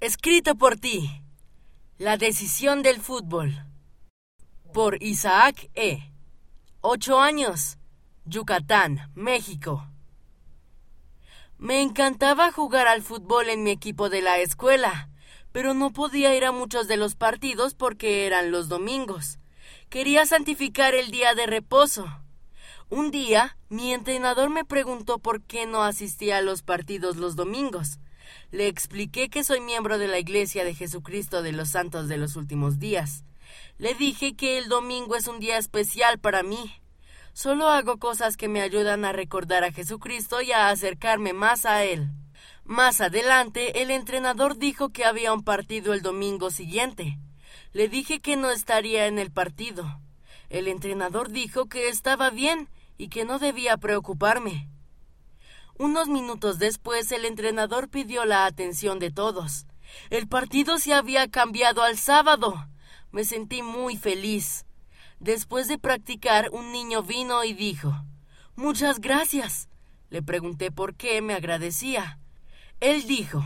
Escrito por ti. La decisión del fútbol. Por Isaac E. Ocho años. Yucatán, México. Me encantaba jugar al fútbol en mi equipo de la escuela, pero no podía ir a muchos de los partidos porque eran los domingos. Quería santificar el día de reposo. Un día, mi entrenador me preguntó por qué no asistía a los partidos los domingos. Le expliqué que soy miembro de la Iglesia de Jesucristo de los Santos de los Últimos Días. Le dije que el domingo es un día especial para mí. Solo hago cosas que me ayudan a recordar a Jesucristo y a acercarme más a Él. Más adelante, el entrenador dijo que había un partido el domingo siguiente. Le dije que no estaría en el partido. El entrenador dijo que estaba bien y que no debía preocuparme. Unos minutos después el entrenador pidió la atención de todos. El partido se había cambiado al sábado. Me sentí muy feliz. Después de practicar, un niño vino y dijo Muchas gracias. Le pregunté por qué me agradecía. Él dijo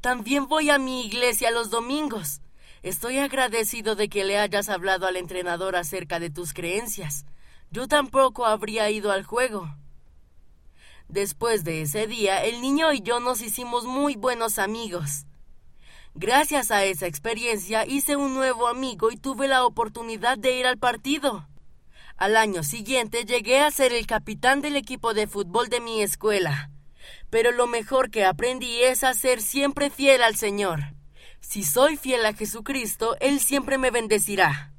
También voy a mi iglesia los domingos. Estoy agradecido de que le hayas hablado al entrenador acerca de tus creencias. Yo tampoco habría ido al juego. Después de ese día, el niño y yo nos hicimos muy buenos amigos. Gracias a esa experiencia hice un nuevo amigo y tuve la oportunidad de ir al partido. Al año siguiente llegué a ser el capitán del equipo de fútbol de mi escuela. Pero lo mejor que aprendí es a ser siempre fiel al Señor. Si soy fiel a Jesucristo, Él siempre me bendecirá.